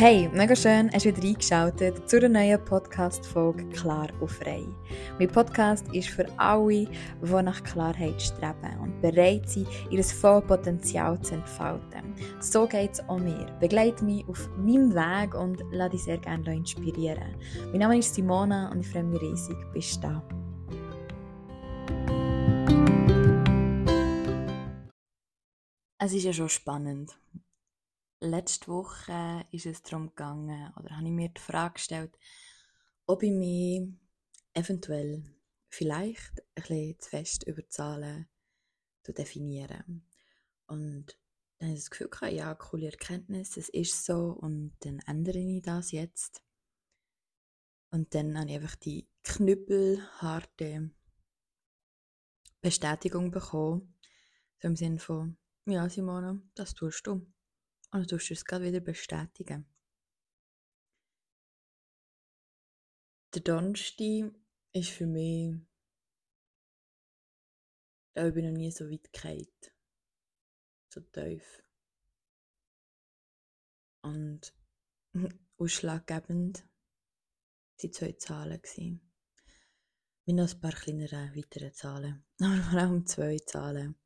Hey, mega schön, hast du wieder eingeschaltet zu einer neuen Podcast-Folge Klar und Frei. Mein Podcast ist für alle, die nach Klarheit streben und bereit sind, ihr volles Potenzial zu entfalten. So geht es auch mir. Begleite mich auf meinem Weg und lass dich sehr gerne inspirieren. Mein Name ist Simona und ich freue mich riesig, bist du da. Es ist ja schon spannend letzte Woche ist es darum gegangen, oder habe ich mir die Frage gestellt, ob ich mich eventuell vielleicht ein bisschen zu fest über Zahlen definieren. Und dann habe ich das Gefühl gehabt, ja, coole Erkenntnis, es ist so und dann ändere ich das jetzt. Und dann habe ich einfach die knüppelharte Bestätigung bekommen, so im Sinne von, ja Simona, das tust du. Und du tust es gerade wieder bestätigen. Der Donnerstag ist für mich, da bin ich noch nie so weit gefallen. So tief. Und ausschlaggebend waren zwei Zahlen. Gewesen. Noch ein paar kleinere weitere Zahlen. Aber vor allem zwei Zahlen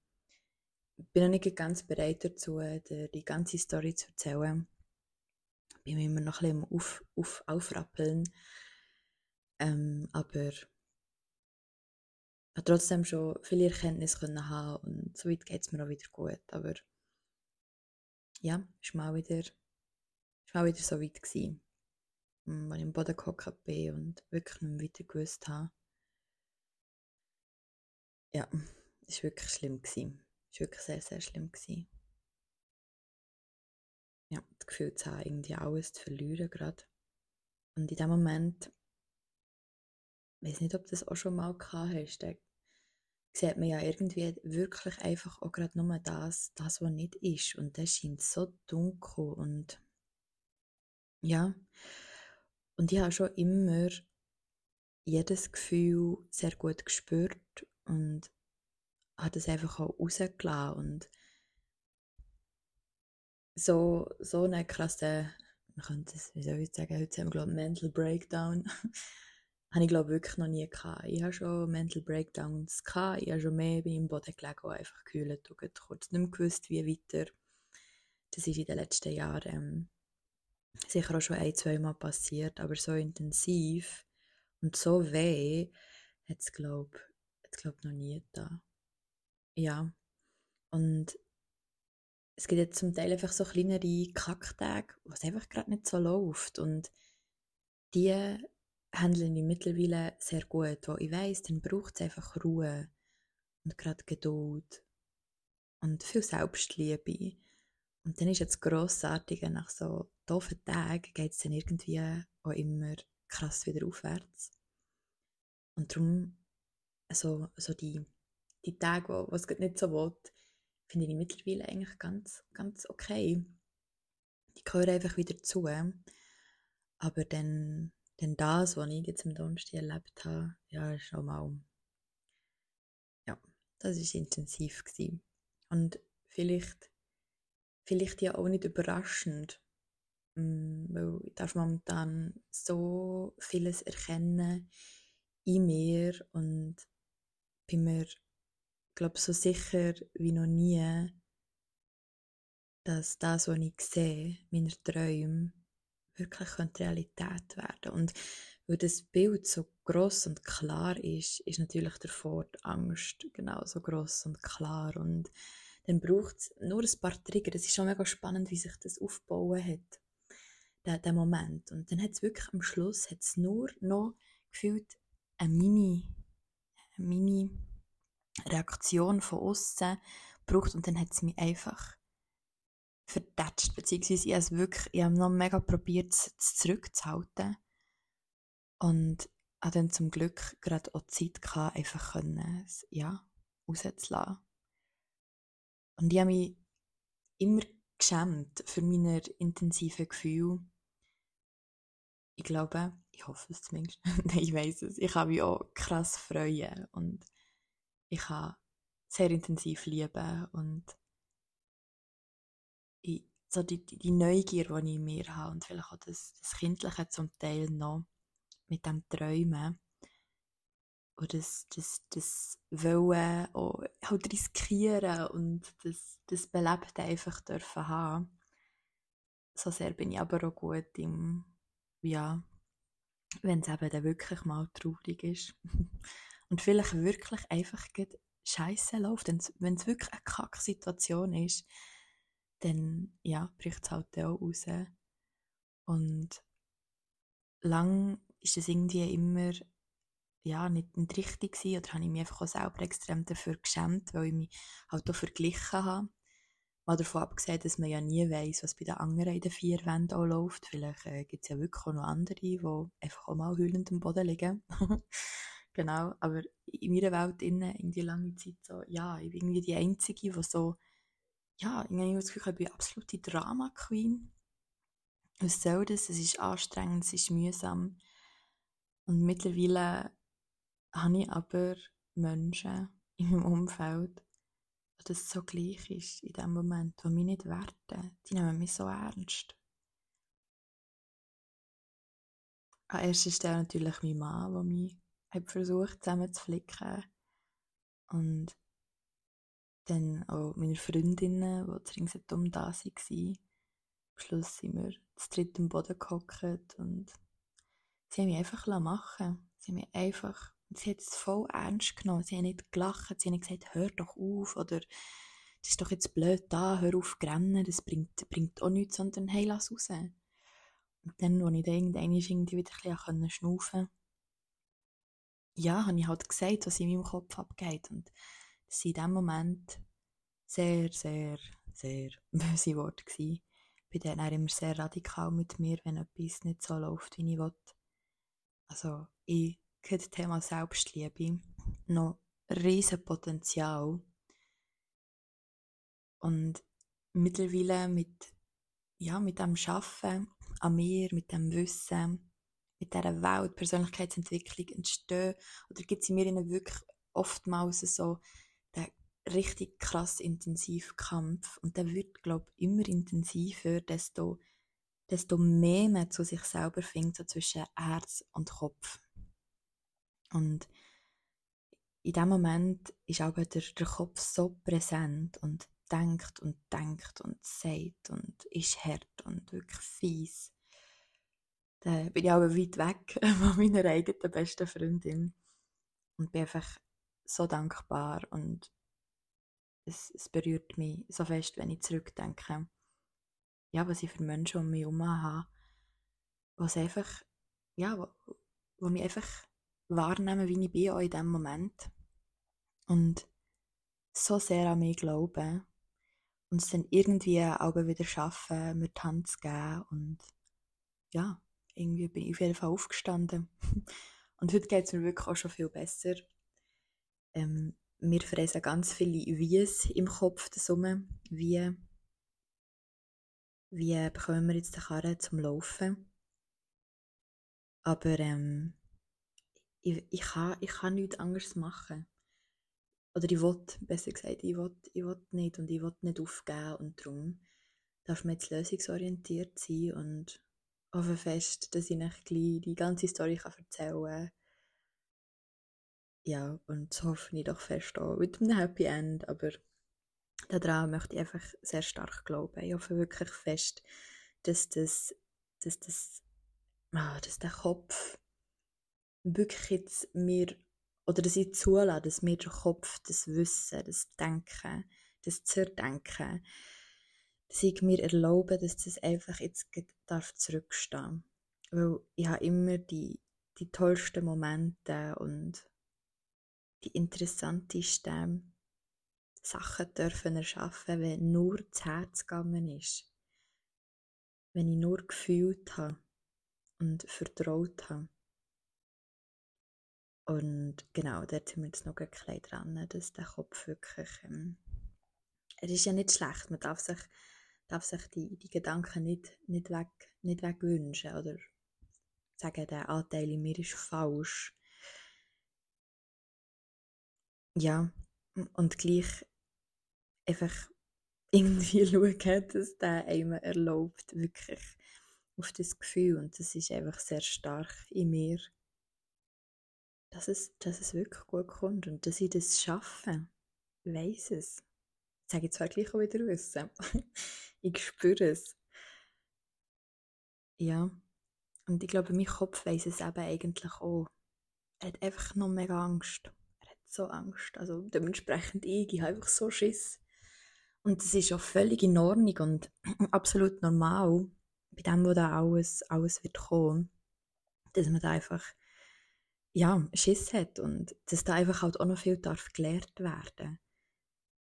bin noch nicht ganz bereit dazu, die ganze Story zu erzählen. Bin immer noch ein bisschen auf, auf, aufrappeln. Ähm, aber ich trotzdem schon viele Erkenntnisse können haben und so weit geht es mir auch wieder gut. Aber ja, war mal wieder, ist mal wieder so weit gewesen, als ich im Boden gehockt bin und wirklich nicht mehr weiter gewusst habe. Ja, es war wirklich schlimm. Gewesen. Es war wirklich sehr, sehr schlimm. Ja, das Gefühl zu haben, irgendwie alles zu verlieren gerade. Und in dem Moment, ich weiß nicht, ob du das auch schon mal gehabt hast, da sieht man ja irgendwie wirklich einfach auch gerade nur das, das, was nicht ist. Und das scheint so dunkel und ja. Und ich habe schon immer jedes Gefühl sehr gut gespürt und hat es einfach auch rausgelassen und so, so eine krasse, man könnte es, wie soll ich sagen, heute haben wir glaube Mental Breakdown, habe ich glaube wirklich noch nie gehabt. Ich habe schon Mental Breakdowns gehabt, ich habe schon mehr bei im Boden gelegen und einfach gekühlt und kurz nicht mehr gewusst, wie weiter. Das ist in den letzten Jahren ähm, sicher auch schon ein, zwei Mal passiert, aber so intensiv und so weh hat es glaube ich noch nie da. Ja. Und es gibt jetzt zum Teil einfach so kleinere Kacktage, wo es einfach gerade nicht so läuft. Und die handeln ich mittlerweile sehr gut, wo ich weiß, dann braucht es einfach Ruhe und gerade Geduld und viel Selbstliebe. Und dann ist jetzt grossartige, nach so doofen Tagen geht es dann irgendwie auch immer krass wieder aufwärts. Und darum, also, so die die Tage, wo, es nicht so will, finde ich mittlerweile eigentlich ganz, ganz okay. Die gehören einfach wieder zu. Aber dann, dann das, was ich jetzt am Donnerstag erlebt habe, ja, ist schon mal, ja, das ist intensiv gewesen. Und vielleicht, vielleicht ja auch nicht überraschend, mm, weil ich darf momentan so vieles erkennen in mir und bin mir glaube so sicher wie noch nie, dass das, was ich sehe, meine Träume, wirklich Realität werden Und weil das Bild so groß und klar ist, ist natürlich davor die Angst genauso groß und klar. Und dann braucht es nur ein paar Trigger. Es ist schon mega spannend, wie sich das aufbauen hat, der, der Moment. Und dann hat es wirklich am Schluss hat's nur noch gefühlt eine Mini, eine Mini Reaktion von außen braucht und dann hat es mich einfach verdatscht, beziehungsweise ich habe es wirklich, ich habe noch mega probiert, es zurückzuhalten und habe dann zum Glück gerade auch Zeit gehabt, einfach können, ja, rauszulassen. Und ich habe mich immer geschämt für meine intensiven Gefühle. Ich glaube, ich hoffe es zumindest, ich weiß es, ich habe mich auch krass freuen und ich kann sehr intensiv lieben und ich so die, die Neugier, die ich in mir habe und vielleicht auch das, das Kindliche zum Teil noch mit dem Träumen und das, das, das Wollen auch halt riskieren und das, das Belebte einfach dürfen haben. So sehr bin ich aber auch gut im, ja, wenn es eben dann wirklich mal traurig ist. und vielleicht wirklich einfach scheiße läuft, wenn es wirklich eine Kack-Situation ist, dann ja, bricht es halt auch raus. Und lang ist es irgendwie immer ja, nicht, nicht richtig gewesen, oder habe ich mich einfach auch selber extrem dafür geschämt, weil ich mich halt auch verglichen habe. Mal davon abgesehen, dass man ja nie weiß, was bei den anderen in den vier Wänden auch läuft. Vielleicht äh, gibt es ja wirklich auch noch andere, die einfach auch mal heulend am Boden liegen. genau, aber in meiner Welt innen irgendwie lange Zeit so, ja, ich bin irgendwie die Einzige, die so, ja, ich habe das Gefühl, ich bin absolute Drama-Queen. Was soll das? Es ist anstrengend, es ist mühsam. Und mittlerweile habe ich aber Menschen in meinem Umfeld, wo das so gleich ist in dem Moment, die mich nicht werten. Die nehmen mich so ernst. An erster Stelle natürlich mein Mann, der mich hat versucht zusammenzuflicken. Und dann auch meine Freundinnen, die ringsherum da waren. Am Schluss sind wir zu dritt am Boden gehockt und sie haben mich einfach machen Sie haben mich einfach sie hat es voll ernst genommen. Sie hat nicht gelacht, sie nicht gesagt, hör doch auf oder das ist doch jetzt blöd da, hör auf zu rennen, das bringt, bringt auch nichts, sondern hey, lass raus. Und dann, als ich dann irgendwann irgendwie wieder ein bisschen schnaufen konnte, ja, habe ich halt gesagt, was in meinem Kopf abgeht. Und das waren in dem Moment sehr, sehr, sehr böse Worte. Gewesen. Ich bin dann immer sehr radikal mit mir, wenn etwas nicht so läuft, wie ich will. Also, ich das Thema Selbstliebe noch riesen Potenzial. Und mittlerweile mit, ja, mit dem Schaffen an mir, mit dem Wissen, mit dieser Welt, Persönlichkeitsentwicklung entstehen, oder gibt es in mir wirklich oftmals so den richtig krass intensiven Kampf. Und der wird, glaube ich, immer intensiver, desto, desto mehr man zu sich selber findet, so zwischen Herz und Kopf. Und in dem Moment ist aber der, der Kopf so präsent und denkt und denkt und sagt und ist hart und wirklich fies. Da bin ich aber weit weg von meiner eigenen besten Freundin und bin einfach so dankbar und es, es berührt mich so fest, wenn ich zurückdenke, ja, was ich für Menschen um mich herum habe, was einfach, ja, wo, wo mich einfach wahrnehmen, wie ich bin, auch in diesem Moment. Und so sehr an mich glauben und es dann irgendwie auch wieder schaffen, mir die Hand zu geben. Und ja, irgendwie bin ich auf jeden Fall aufgestanden. Und heute geht es mir wirklich auch schon viel besser. Ähm, mir fräsen ganz viele Wies im Kopf zusammen. Wie, wie bekommen wir jetzt den Karren zum Laufen? Aber ähm, ich, ich, kann, ich kann nichts anderes machen. Oder ich will, besser gesagt, ich will, ich will nicht und ich will nicht aufgeben und darum darf man jetzt lösungsorientiert sein und hoffe fest, dass ich euch die ganze Story erzählen kann. Ja, und so hoffe ich doch fest auch mit einem Happy End, aber daran möchte ich einfach sehr stark glauben. Ich hoffe wirklich fest, dass das, dass das, ah, dass der Kopf wirklich jetzt mir, oder dass ich zulasse, dass mir der Kopf, das Wissen, das Denken, das Zerdenken, dass ich mir erlaube, dass das einfach jetzt darf zurückstehen. Weil ich habe immer die, die tollsten Momente und die interessantesten Sachen dürfen erschaffen, wenn nur das Herz gegangen ist. Wenn ich nur gefühlt habe und vertraut habe. Und genau, dort sind wir jetzt noch ein bisschen dran, dass der Kopf wirklich, ähm, er ist ja nicht schlecht, man darf sich, darf sich die, die Gedanken nicht, nicht, weg, nicht wegwünschen oder sagen, der Anteil in mir ist falsch. Ja, und gleich einfach irgendwie schauen, dass der einem erlaubt, wirklich auf das Gefühl, und das ist einfach sehr stark in mir, dass es, dass es wirklich gut kommt und dass ich das schaffe. Weiss es. Ich sage zwar gleich auch wieder wissen. ich spüre es. Ja. Und ich glaube, mein Kopf weiß es eben eigentlich auch. Er hat einfach noch mega Angst. Er hat so Angst. Also dementsprechend ich, ich habe einfach so Schiss. Und das ist auch völlig in Ordnung und absolut normal, bei dem, wo da alles, alles wird kommen, dass man da einfach ja, Schiss hat und dass da einfach halt auch noch viel darf gelehrt werden.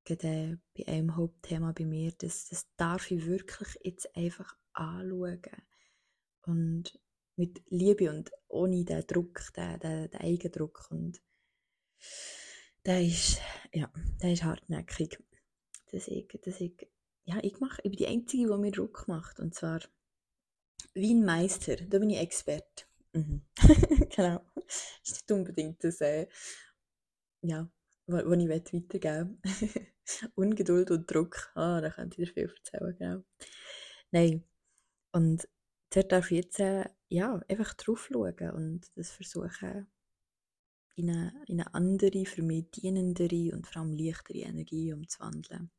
Gerade bei einem Hauptthema bei mir, das, das darf ich wirklich jetzt einfach anschauen. Und mit Liebe und ohne den Druck, den, den, den Eigendruck. Und der ist, ja, der ist hartnäckig. Dass ich, dass ich, ja, ich, mache, ich bin die Einzige, die mir Druck macht. Und zwar wie ein Meister. Da bin ich Experte. Mhm. genau. Ist nicht unbedingt das, äh, ja, was ich weitergeben will. Ungeduld und Druck. Ah, da könnte ich dir viel erzählen, genau. Nein. Und dort darf ich jetzt äh, ja, einfach drauf schauen und das versuchen, in eine, in eine andere, für mich dienendere und vor allem leichtere Energie umzuwandeln.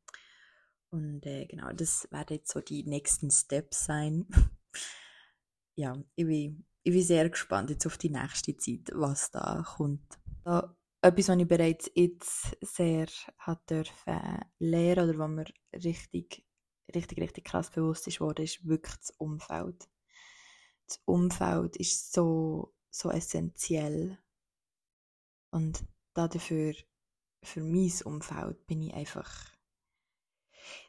Und äh, genau, das werden jetzt so die nächsten Steps sein. ja, ich bin, ich bin sehr gespannt jetzt auf die nächste Zeit, was da kommt. Da, etwas, was ich bereits jetzt sehr hat dürfen lernen oder was mir richtig, richtig, richtig krass bewusst ist worden, ist wirklich das Umfeld das Umfeld ist so, so essentiell. Und dafür, für mein Umfeld, bin ich einfach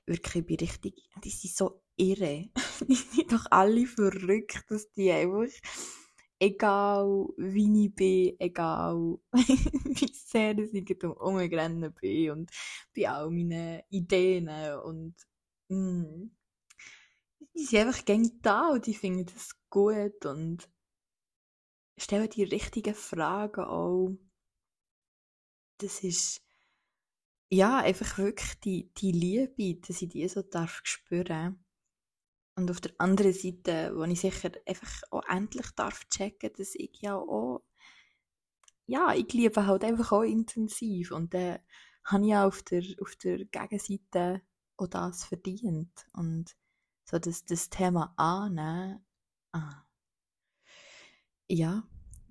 wirklich bin richtig, die sind so irre. die sind doch alle verrückt, dass die einfach, egal wie ich bin, egal wie sehr ich umgerannt bin und bei all meinen Ideen und mm, die sind einfach gängig da und die finden das gut und stellen die richtigen Fragen auch. Das ist ja einfach wirklich die, die Liebe, dass ich die so darf spüren. Und auf der anderen Seite, wo ich sicher einfach auch endlich darf checken, dass ich ja auch ja, ich liebe halt einfach auch intensiv und dann habe ich ja auf der, auf der Gegenseite auch das verdient und so das, das Thema annehmen Ah. Ja,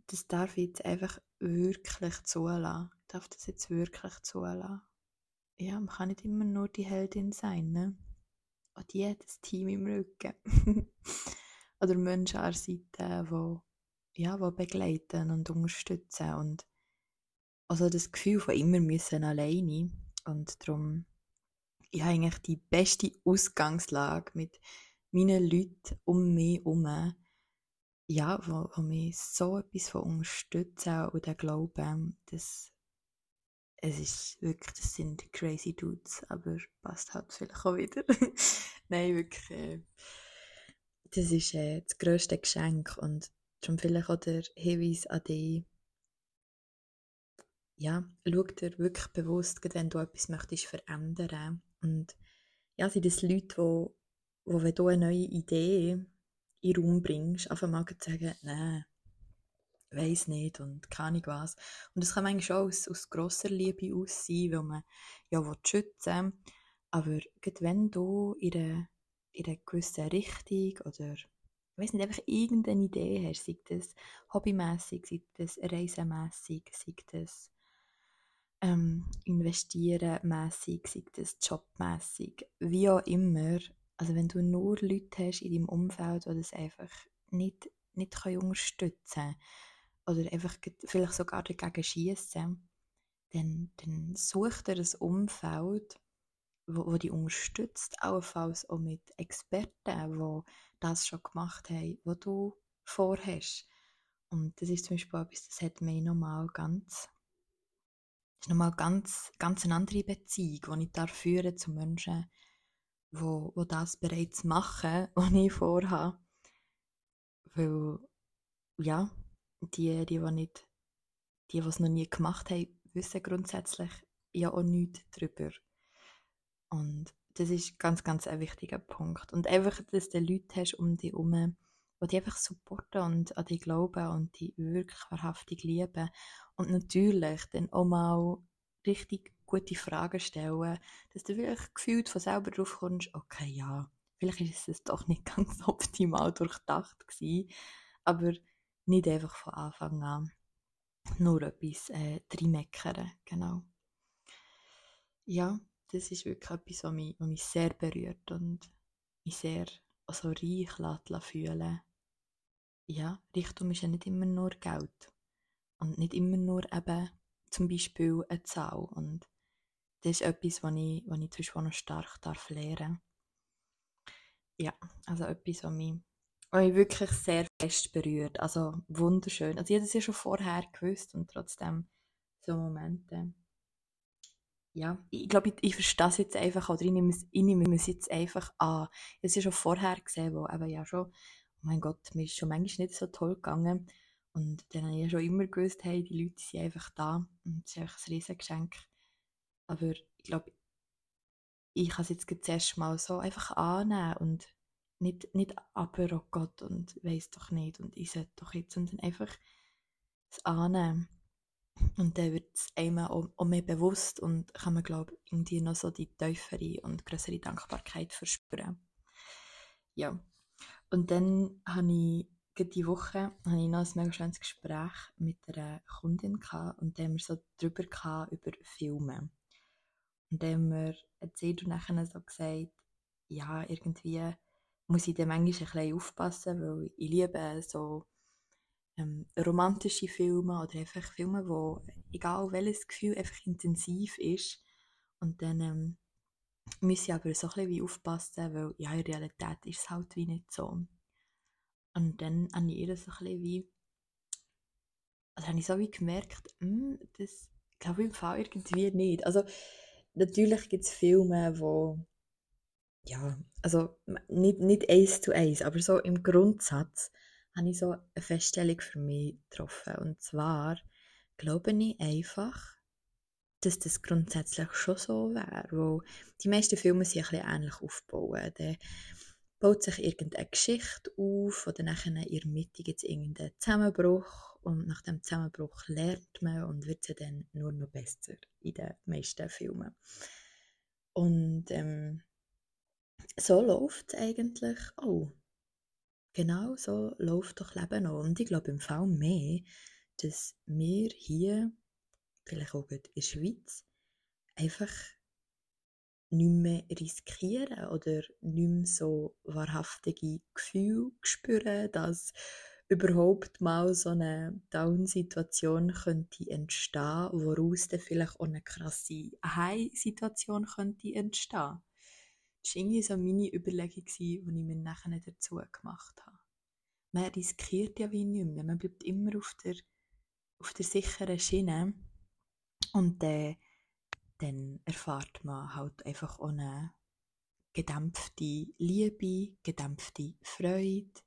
das darf ich jetzt einfach wirklich zulassen. Ich darf das jetzt wirklich zulassen. Ja, man kann nicht immer nur die Heldin sein, ne? Und jedes Team im Rücken. Oder Menschen an der Seite, die, ja, die begleiten und unterstützen. Und also das Gefühl von immer müssen alleine. Und darum, ich habe eigentlich die beste Ausgangslage mit meinen Leuten um mich herum, ja, wo, wo mich so etwas von unterstützen und den Glauben, dass es ist wirklich, das sind crazy Dudes, aber passt halt vielleicht auch wieder. Nein, wirklich, äh, das ist äh, das grösste Geschenk und schon vielleicht auch der Hinweis an dich, ja, schau dir wirklich bewusst, wenn du etwas möchtest verändern und ja, sind das Leute, die wo wenn du eine neue Idee in den Raum bringst, einfach mal zu sagen, nein, weiß nicht und keine Ahnung was. Und das kann manchmal schon aus, aus grosser Liebe aus sein, weil man ja will schützen aber gerade wenn du in einer, in gewissen Richtung oder ich weiß nicht, einfach irgendeine Idee hast, sei das hobbymässig, sei das reisemässig, sei das ähm, investieren mässig, sei das jobmässig, wie auch immer, also wenn du nur Leute hast in deinem Umfeld, die das einfach nicht, nicht können unterstützen oder einfach vielleicht sogar dagegen schießen, dann, dann such dir ein Umfeld, wo, wo dich unterstützt, allenfalls auch mit Experten, die das schon gemacht haben, was du vorhast. Und das ist zum Beispiel etwas, das hat mir nochmal ganz, ist nochmal ganz, ganz eine andere Beziehung, die ich da führen zu Menschen, wo, wo das bereits machen, was ich vorhabe. Weil, ja, die, die, die nicht, die, die es noch nie gemacht haben, wissen grundsätzlich ja auch nichts darüber. Und das ist ganz, ganz ein wichtiger Punkt. Und einfach, dass du Leute hast um dich herum, die dich einfach supporten und an dich glauben und dich wirklich wahrhaftig lieben. Und natürlich dann auch mal richtig gute Fragen stellen, dass du vielleicht gefühlt von selber drauf kommst, okay, ja, vielleicht ist es doch nicht ganz optimal durchdacht gewesen, aber nicht einfach von Anfang an nur etwas äh, reinmeckern, genau. Ja, das ist wirklich etwas, was mich, was mich sehr berührt und mich sehr also reich lässt fühlen Ja, Reichtum ist ja nicht immer nur Geld und nicht immer nur eben zum Beispiel eine Zahl und das ist etwas, was ich, was ich Beispiel noch stark darf lernen Ja, also etwas, was mich, mich wirklich sehr fest berührt. Also wunderschön. Also ich habe das ja schon vorher gewusst und trotzdem so Momente. Ja, ich glaube, ich, ich verstehe es jetzt einfach oder ich nehme es, ich nehme es jetzt einfach an. Ich habe es ja schon vorher gesehen, wo eben ja schon, oh mein Gott, mir ist schon manchmal nicht so toll gegangen. Und dann habe ich ja schon immer gewusst, hey, die Leute sind einfach da und es ist einfach ein Riesengeschenk. Aber ich glaube, ich kann es jetzt zuerst mal so einfach annehmen und nicht, nicht aber, oh Gott, und weiß doch nicht und ich sollte doch jetzt, sondern einfach es annehmen. Und dann wird es einem auch, auch, mehr bewusst und kann man, glaube ich, irgendwie noch so die tiefere und größere Dankbarkeit verspüren. Ja. Und dann habe ich die Woche hatte ich noch ein mega schönes Gespräch mit einer Kundin gehabt, und da haben wir so drüber gehabt, über Filme. Und dann haben wir erzählt und nachher so gesagt, ja, irgendwie muss ich dann manchmal ein bisschen aufpassen, weil ich liebe so ähm, romantische Filme oder einfach Filme, wo egal welches Gefühl einfach intensiv ist. Und dann ähm, muss ich aber so ein bisschen wie aufpassen, weil ja, in Realität ist es halt wie nicht so. Und dann habe ich ihr so ein bisschen wie, also habe ich so wie gemerkt, hm, das glaube ich im Fall irgendwie nicht. Also natürlich gibt es Filme, wo ja, also nicht, nicht eins zu eins, aber so im Grundsatz habe ich so eine Feststellung für mich getroffen. Und zwar glaube ich einfach, dass das grundsätzlich schon so wäre, weil die meisten Filme sind ein bisschen ähnlich aufgebaut. Dann baut sich irgendeine Geschichte auf oder nachher in der Mitte gibt es irgendeinen Zusammenbruch und nach dem Zusammenbruch lernt man und wird sie dann nur noch besser in den meisten Filmen. Und ähm, so läuft es eigentlich auch. Genau so läuft doch Leben auch. Und ich glaube im Fall mehr, dass wir hier, vielleicht auch in der Schweiz, einfach nicht mehr riskieren oder nicht mehr so wahrhaftige Gefühle spüren, dass überhaupt mal so eine Down-Situation könnte entstehen, woraus dann vielleicht auch eine krasse High-Situation könnte entstehen. Das war irgendwie so meine Überlegung, die ich mir nachher dazu gemacht habe. Man riskiert ja wie nicht mehr, man bleibt immer auf der, auf der sicheren Schiene und äh, dann erfahrt man halt einfach eine gedämpfte Liebe, gedämpfte Freude,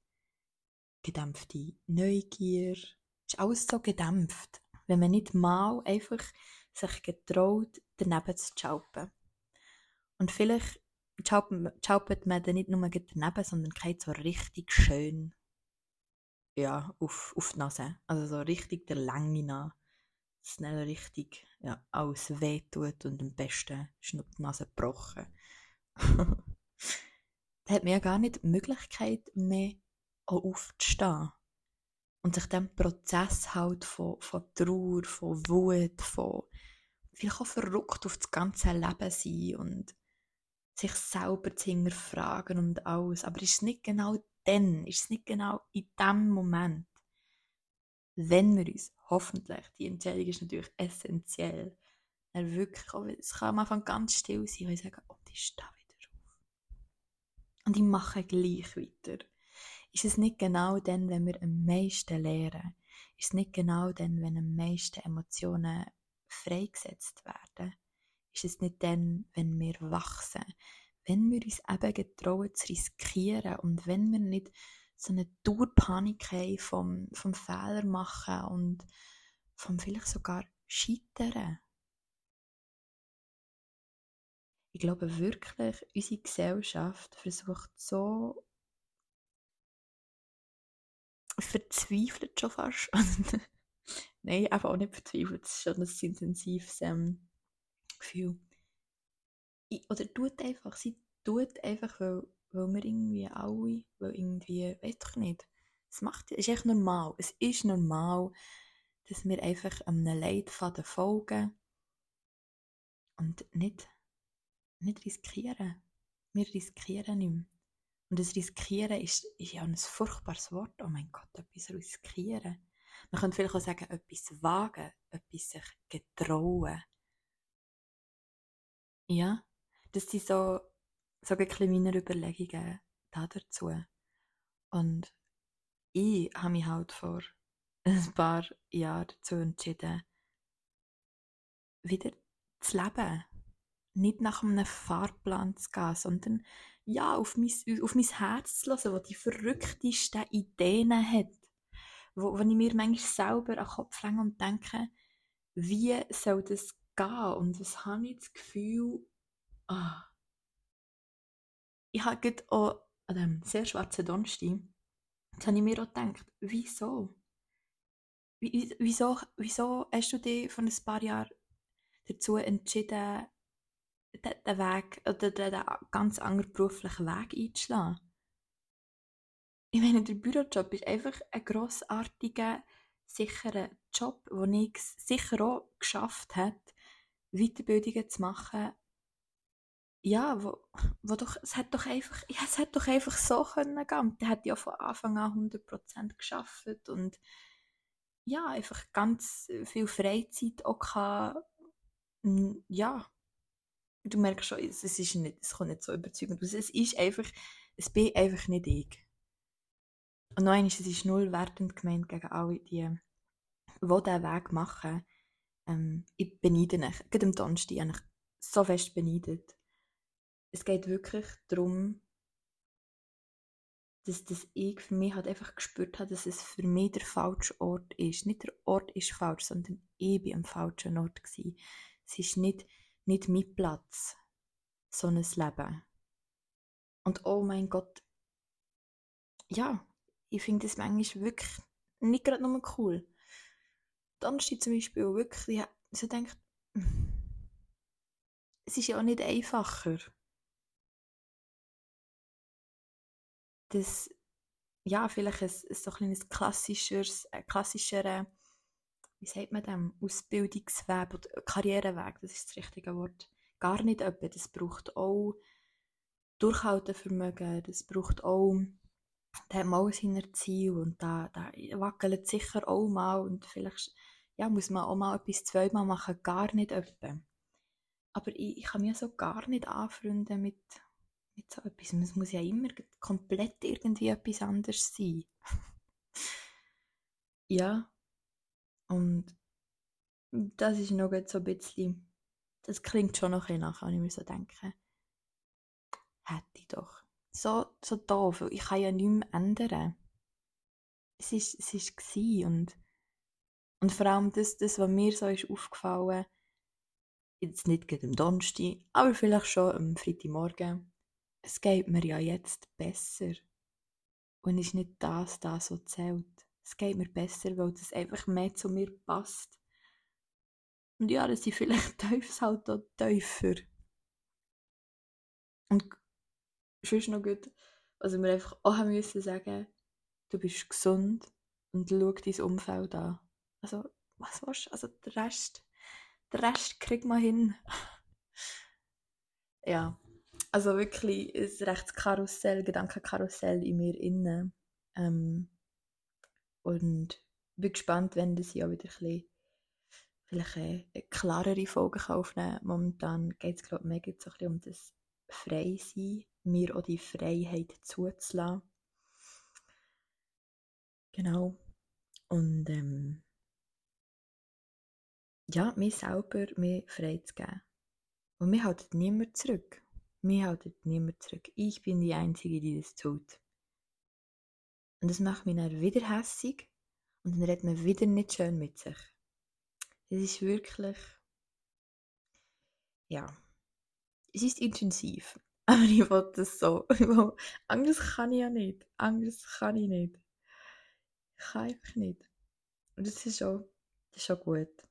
gedämpfte Neugier. Es ist alles so gedämpft, wenn man nicht mal einfach sich getraut, daneben zu schalpen. Und vielleicht schaupert man dann nicht nur daneben, sondern geht so richtig schön ja, auf, auf die Nase. Also so richtig der Länge nach. Es richtig ja, alles wehtut und am besten ist noch die Nase gebrochen. da hat man ja gar nicht die Möglichkeit mehr auch aufzustehen. Und sich dem Prozess halt von, von Trauer, von Wut, von vielleicht auch verrückt auf das ganze Leben sein und sich selber zu hinterfragen und alles. Aber ist es nicht genau dann, ist es nicht genau in dem Moment, wenn wir uns hoffentlich, die Entscheidung ist natürlich essentiell, dann wirklich, es kann am Anfang ganz still sein, weil ich sage, oh, ich stehe wieder auf. Und ich mache gleich weiter. Ist es nicht genau dann, wenn wir am meisten lernen? Ist es nicht genau dann, wenn am meisten Emotionen freigesetzt werden? Ist es nicht dann, wenn wir wachsen? Wenn wir uns eben getrauen zu riskieren und wenn wir nicht so eine Dauerpanik haben vom, vom Fehler machen und vom vielleicht sogar Scheitern. ich glaube wirklich, unsere Gesellschaft versucht so verzweifelt schon fast. Nein, einfach auch nicht verzweifelt, es ist schon ein intensives ähm, Gefühl. Ich, oder tut einfach, sie tut einfach, weil, weil wir irgendwie alle, weil irgendwie, weiß nicht, es macht, ist echt normal, es ist normal, dass wir einfach einem Leitfaden folgen und nicht, nicht riskieren. Wir riskieren nicht mehr. Und das Riskieren ist, ist ja ein furchtbares Wort. Oh mein Gott, etwas riskieren. Man könnte vielleicht auch sagen, etwas wagen, etwas sich getrauen. Ja, das sind so, so ein meine Überlegungen da dazu. Und ich habe mich halt vor ein paar Jahren dazu entschieden, wieder zu leben. Nicht nach einem Fahrplan zu gehen, sondern ja, auf mein, auf mein Herz zu hören, das die verrücktesten Ideen hat. Wo, wo ich mir manchmal selber an den Kopf lege und denke, wie soll das gehen? Und was habe ich das Gefühl, ah. ich habe gerade auch an dem sehr schwarzen Donnerstag, jetzt habe ich mir auch gedacht, wieso? Wieso, wieso hast du dich vor ein paar Jahren dazu entschieden, den Weg oder den ganz anderen beruflichen Weg einzuschlagen? Ich meine, der Bürojob ist einfach ein grossartiger, sicherer Job, den ich sicher auch geschafft habe, Weiterbildungen zu machen. Ja, wo, wo doch, es hat doch einfach, ja, es hat doch einfach so können gehen. Der hat ja von Anfang an 100% geschafft und ja, einfach ganz viel Freizeit auch gehabt. Ja, du merkst schon, es, ist nicht, es kommt nicht so überzeugend aus. Es ist einfach, es bin einfach nicht ich. Und einmal, es ist null wertend gemeint gegen alle die, die diesen Weg machen. Ähm, ich beneide mich. Gerade am Donnerstag habe ich so fest beneidet. Es geht wirklich darum, dass, dass ich für mich halt einfach gespürt habe, dass es für mich der falsche Ort ist. Nicht der Ort ist falsch, sondern ich war am falschen Ort. Gewesen. Es ist nicht, nicht mein Platz, so ein Leben. Und oh mein Gott, ja, ich finde das manchmal wirklich nicht gerade nur cool. Dann steht zum Beispiel wirklich, ja, so denkt, es ist ja auch nicht einfacher. Das, ja, vielleicht ein, so ein, ein klassischeres, ein klassischerer, wie sagt man dem, Ausbildungsweg oder Karriereweg, das ist das richtige Wort, gar nicht etwa. Das braucht auch Durchhaltevermögen, das braucht auch der hat mal seine Ziele und da, da wackelt sicher auch mal und vielleicht ja, muss man auch mal etwas zweimal machen, gar nicht etwa. Aber ich, ich kann mich so gar nicht anfreunden mit, mit so etwas. Es muss ja immer komplett irgendwie etwas anderes sein. ja, und das ist noch so ein bisschen, das klingt schon noch ein nach, wenn ich mir so denke, hätte ich doch so, so doof, ich kann ja nichts mehr ändern. Es war es ist und, und vor allem das, das, was mir so ist aufgefallen, jetzt nicht gerade am Donnerstag, aber vielleicht schon am Freitagmorgen, es geht mir ja jetzt besser. Und ist nicht das, das so zählt. Es geht mir besser, weil das einfach mehr zu mir passt. Und ja, das sind vielleicht Teufels halt auch tiefer. Und sonst noch gut, also wir einfach auch müssen sagen, du bist gesund und schau dein Umfeld an. Also, was willst du? Also, der Rest, der Rest kriegt man hin. ja, also wirklich ein rechtes Karussell, Gedankenkarussell in mir innen. Ähm, und bin gespannt, wenn das ja wieder ein bisschen vielleicht eine, eine klarere Folge aufnehmen kann. Momentan geht es, glaube ich, mega so um das frei sein, mir auch die Freiheit zuzulassen. Genau. Und ähm, ja, mir selber mehr frei zu geben. Und mir haltet niemand zurück. Mir haltet niemand zurück. Ich bin die Einzige, die das tut. Und das macht mich dann wieder hässig und dann redet man wieder nicht schön mit sich. Es ist wirklich, ja, es ist intensiv. Aber ich wollte das so. Anders kann ich ja nicht. Anders kann ich nicht. Ich kann einfach nicht. Und das ist schon, das ist schon gut.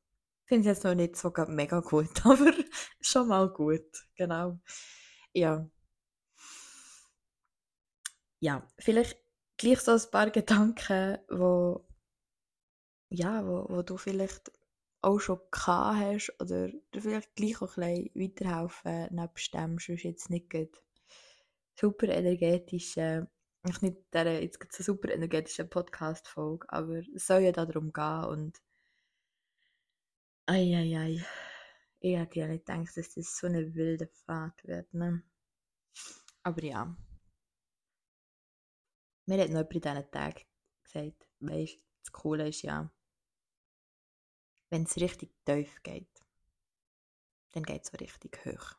Ich finde es jetzt noch nicht so mega gut, aber schon mal gut. Genau. Ja. Ja, vielleicht gleich so ein paar Gedanken, wo, ja, wo, wo du vielleicht auch schon gehabt hast oder dir vielleicht gleich auch ein bisschen weiterhelfen, nebst dem sonst jetzt nicht super energetische, ich nicht der, jetzt eine super energetische Podcast-Folge, aber es soll ja darum gehen und Eieiei. Ich hätte ja nicht gedacht, dass das so eine wilde Fahrt wird, ne? Aber ja. Mir hat noch jemand in diesen Tagen gesagt, weißt du, das Coole ist ja, wenn es richtig tief geht, dann geht es so richtig hoch.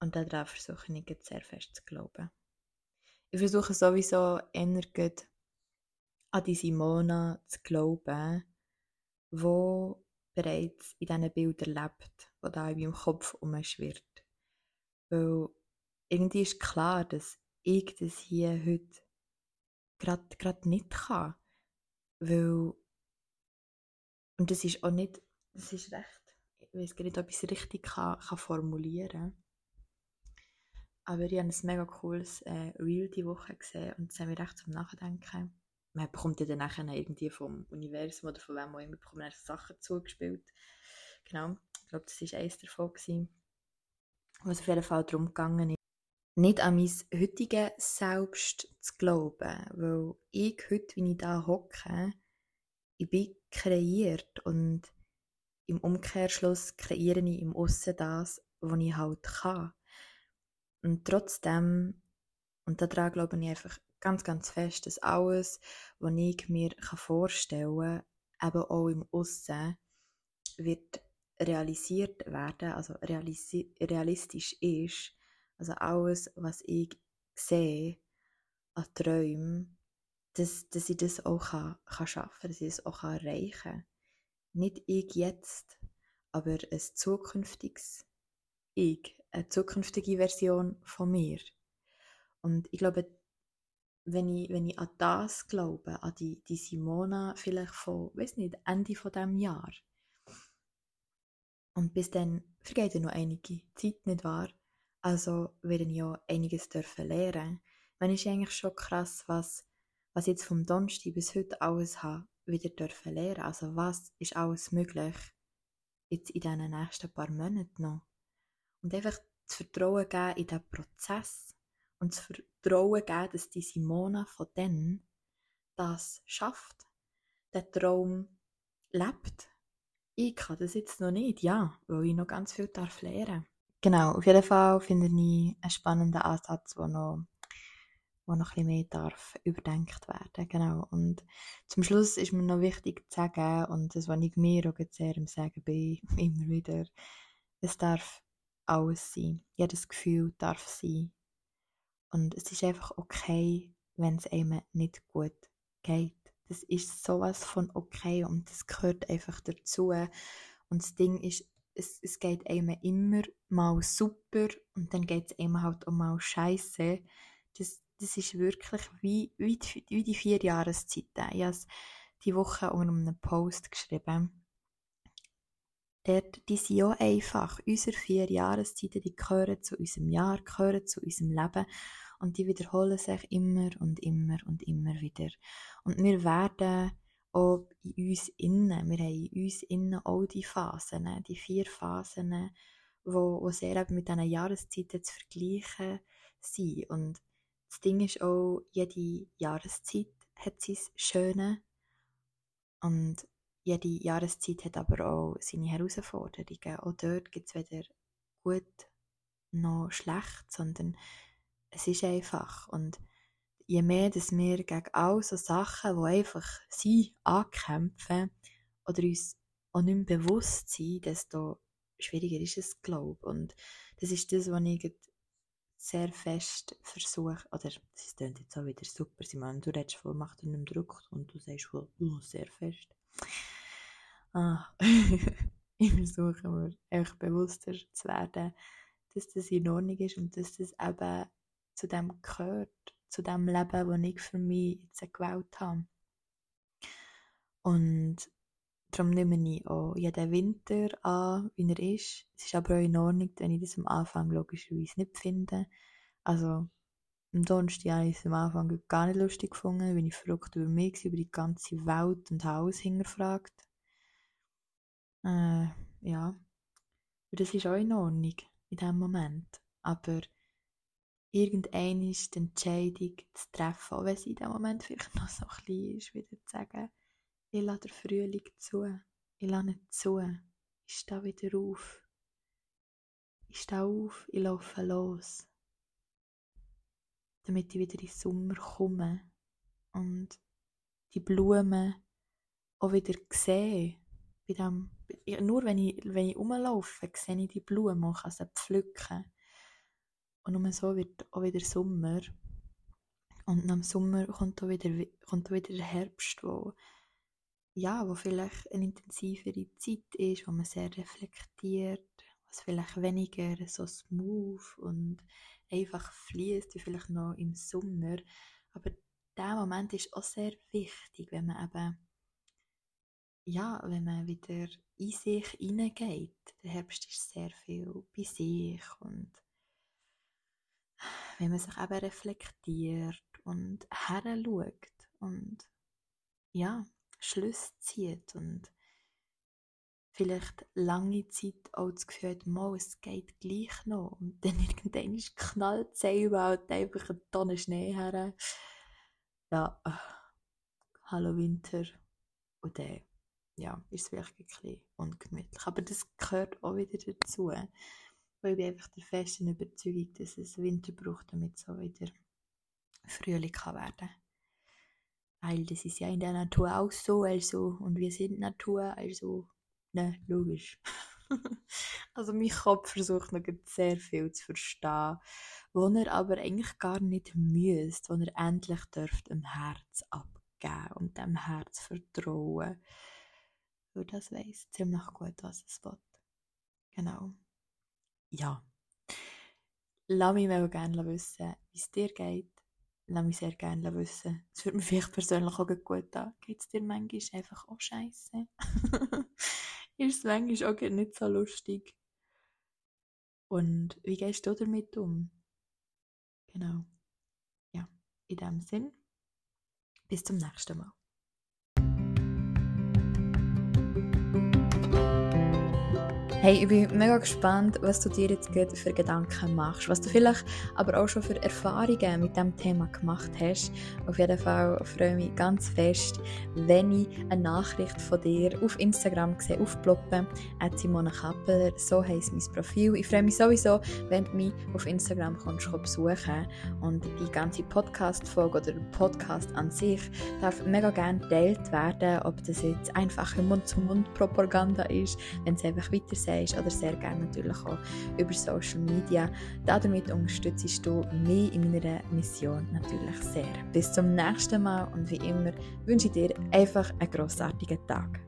Und daran versuche ich nicht sehr fest zu glauben. Ich versuche sowieso eher an die Simona zu glauben, wo bereits in diesen Bildern lebt, die da in meinem Kopf umschwirrt. Weil irgendwie ist klar, dass ich das hier heute gerade nicht kann. Weil und das ist auch nicht, das ist recht, ich weiß gar nicht, ob ich es richtig kann, kann formulieren. Aber ich habe ein mega cooles äh, Reel die Woche gesehen und es hat mich recht zum Nachdenken. Man bekommt ja dann nachher irgendwie vom Universum oder von wem auch immer bekommt man Sachen zugespielt. Genau, ich glaube, das war eines davon. Gewesen, was auf jeden Fall darum gegangen ist, nicht an mein heutiges Selbst zu glauben, weil ich heute, wie ich da hocke, ich bin kreiert und im Umkehrschluss kreiere ich im Aussen das, was ich halt kann. Und trotzdem, und daran glaube ich einfach ganz, ganz fest, dass alles, was ich mir vorstellen kann, eben auch im Aussen, wird realisiert werden, also realisi realistisch ist. Also alles, was ich sehe an Träumen, dass, dass ich das auch kann, kann schaffen kann, dass ich das auch kann erreichen kann. Nicht ich jetzt, aber ein zukünftiges Ich, eine zukünftige Version von mir. Und ich glaube, wenn ich, wenn ich an das glaube, an die, die Simona vielleicht von, weiß nicht, Ende von dem Jahr. Und bis dann vergeht ja noch einige Zeit, nicht wahr? Also werde ich ja einiges dürfen lernen. Wenn ist eigentlich schon krass, was was jetzt vom Donnerstag bis heute alles habe, wieder dürfen lernen. Also was ist alles möglich jetzt in diesen nächsten paar Monaten noch. Und einfach das Vertrauen geben in diesen Prozess und das Vertrauen geben, dass die Simona von denen das schafft, der Traum lebt. Ich kann das jetzt noch nicht, ja, weil ich noch ganz viel darf lernen. Genau, auf jeden Fall finde ich einen spannenden Ansatz, der noch wo noch ein mehr darf überdenkt werden. Genau. Und zum Schluss ist mir noch wichtig zu sagen, und das, was ich mir auch sehr im Sagen bin, immer wieder, es darf alles sein. Jedes Gefühl darf sein. Und es ist einfach okay, wenn es einem nicht gut geht. Das ist sowas von okay und das gehört einfach dazu. Und das Ding ist, es, es geht einem immer mal super und dann geht es einem halt auch mal scheiße. Das, das ist wirklich wie, wie, die, wie die vier Jahreszeiten. Ich habe die Woche unter einem Post geschrieben. Dort, die sind ja einfach. Unsere vier Jahreszeiten, die gehören zu unserem Jahr, gehören zu unserem Leben. Und die wiederholen sich immer und immer und immer wieder. Und wir werden auch in uns innen, wir haben in uns innen auch die Phasen, die vier Phasen, wo, wo sehr eben mit diesen Jahreszeiten zu vergleichen sind. Und das Ding ist auch, jede Jahreszeit hat sein Schöne und jede Jahreszeit hat aber auch seine Herausforderungen. Auch dort gibt es weder gut noch schlecht, sondern es ist einfach. Und je mehr dass wir gegen all so Sachen, die einfach sind, ankämpfen oder uns auch nicht mehr bewusst sind, desto schwieriger ist es, glaube ich. Und das ist das, was ich sehr fest versucht, oder es klingt jetzt auch wieder super, Simon, du redest von macht einen Druck und du sagst von oh, sehr fest. Ah, ich versuche mir einfach bewusster zu werden, dass das in Ordnung ist und dass das eben zu dem gehört, zu dem Leben, das ich für mich jetzt gewählt habe. Und darum nehme ich auch jeden Winter an, wie er ist. Es ist aber auch in Ordnung, wenn ich das am Anfang logischerweise nicht finde. Also am Donnerstag habe ich es am Anfang gar nicht lustig gefunden, bin ich verrückt über mich, über die ganze Welt und Haus hingefragt. Äh, ja. Und das ist auch in Ordnung in diesem Moment. Aber irgendein ist die Entscheidung zu treffen, auch wenn sie in diesem Moment vielleicht noch so klein ist, wieder zu sagen, ich lasse den Frühling zu, ich lasse nicht zu, ich stehe wieder auf. Ich stehe auf, ich laufe los. Damit ich wieder in den Sommer komme und die Blumen auch wieder sehe. Bei dem, nur wenn ich, wenn ich rumlaufe, sehe ich die Blumen und kann sie pflücken. Und nur so wird auch wieder Sommer. Und nach dem Sommer kommt auch wieder, kommt auch wieder der Herbst, wo ja, wo vielleicht eine intensivere Zeit ist, wo man sehr reflektiert, was vielleicht weniger so smooth und einfach fließt wie vielleicht noch im Sommer. Aber der Moment ist auch sehr wichtig, wenn man eben ja, wenn man wieder in sich hineingeht. Der Herbst ist sehr viel bei sich und wenn man sich eben reflektiert und heranschaut und ja, Schlüsse zieht und vielleicht lange Zeit auch das Gefühl hat, mal, es geht gleich noch und dann irgendwann knallt es überhaupt einfach eine Tonne Schnee her. Ja, hallo Winter und dann ja, ist es vielleicht ein bisschen ungemütlich. Aber das gehört auch wieder dazu. Weil ich bin einfach der festen Überzeugung, dass es Winter braucht, damit auch wieder Frühling kann werden. Weil das ist ja in der Natur auch so, also, und wir sind Natur, also, ne, logisch. also mein Kopf versucht noch sehr viel zu verstehen, wo er aber eigentlich gar nicht müsst, wo er endlich dürft im Herz abgeben und dem Herz vertrauen. Weil das weiß ziemlich gut, was es will. Genau. Ja. Lass mich mal gerne wissen, wie es dir geht lass mich sehr gerne wissen. Es würde mir vielleicht persönlich auch gut an. Geht es dir manchmal einfach auch scheiße? ist es manchmal auch nicht so lustig? Und wie gehst du damit um? Genau. Ja, in dem Sinn. Bis zum nächsten Mal. Hey, ich bin mega gespannt, was du dir jetzt für Gedanken machst, was du vielleicht aber auch schon für Erfahrungen mit dem Thema gemacht hast. Auf jeden Fall freue ich mich ganz fest, wenn ich eine Nachricht von dir auf Instagram sehe, aufploppen, at Simona Kappeler, so heisst mein Profil. Ich freue mich sowieso, wenn du mich auf Instagram kommst, besuchen und die ganze Podcast-Folge oder der Podcast an sich darf mega gerne geteilt werden, ob das jetzt einfache Mund-zu-Mund-Propaganda ist, wenn es einfach weiter sagst oder sehr gerne natürlich auch über Social Media. Damit unterstützt du mich in meiner Mission natürlich sehr. Bis zum nächsten Mal und wie immer wünsche ich dir einfach einen grossartigen Tag.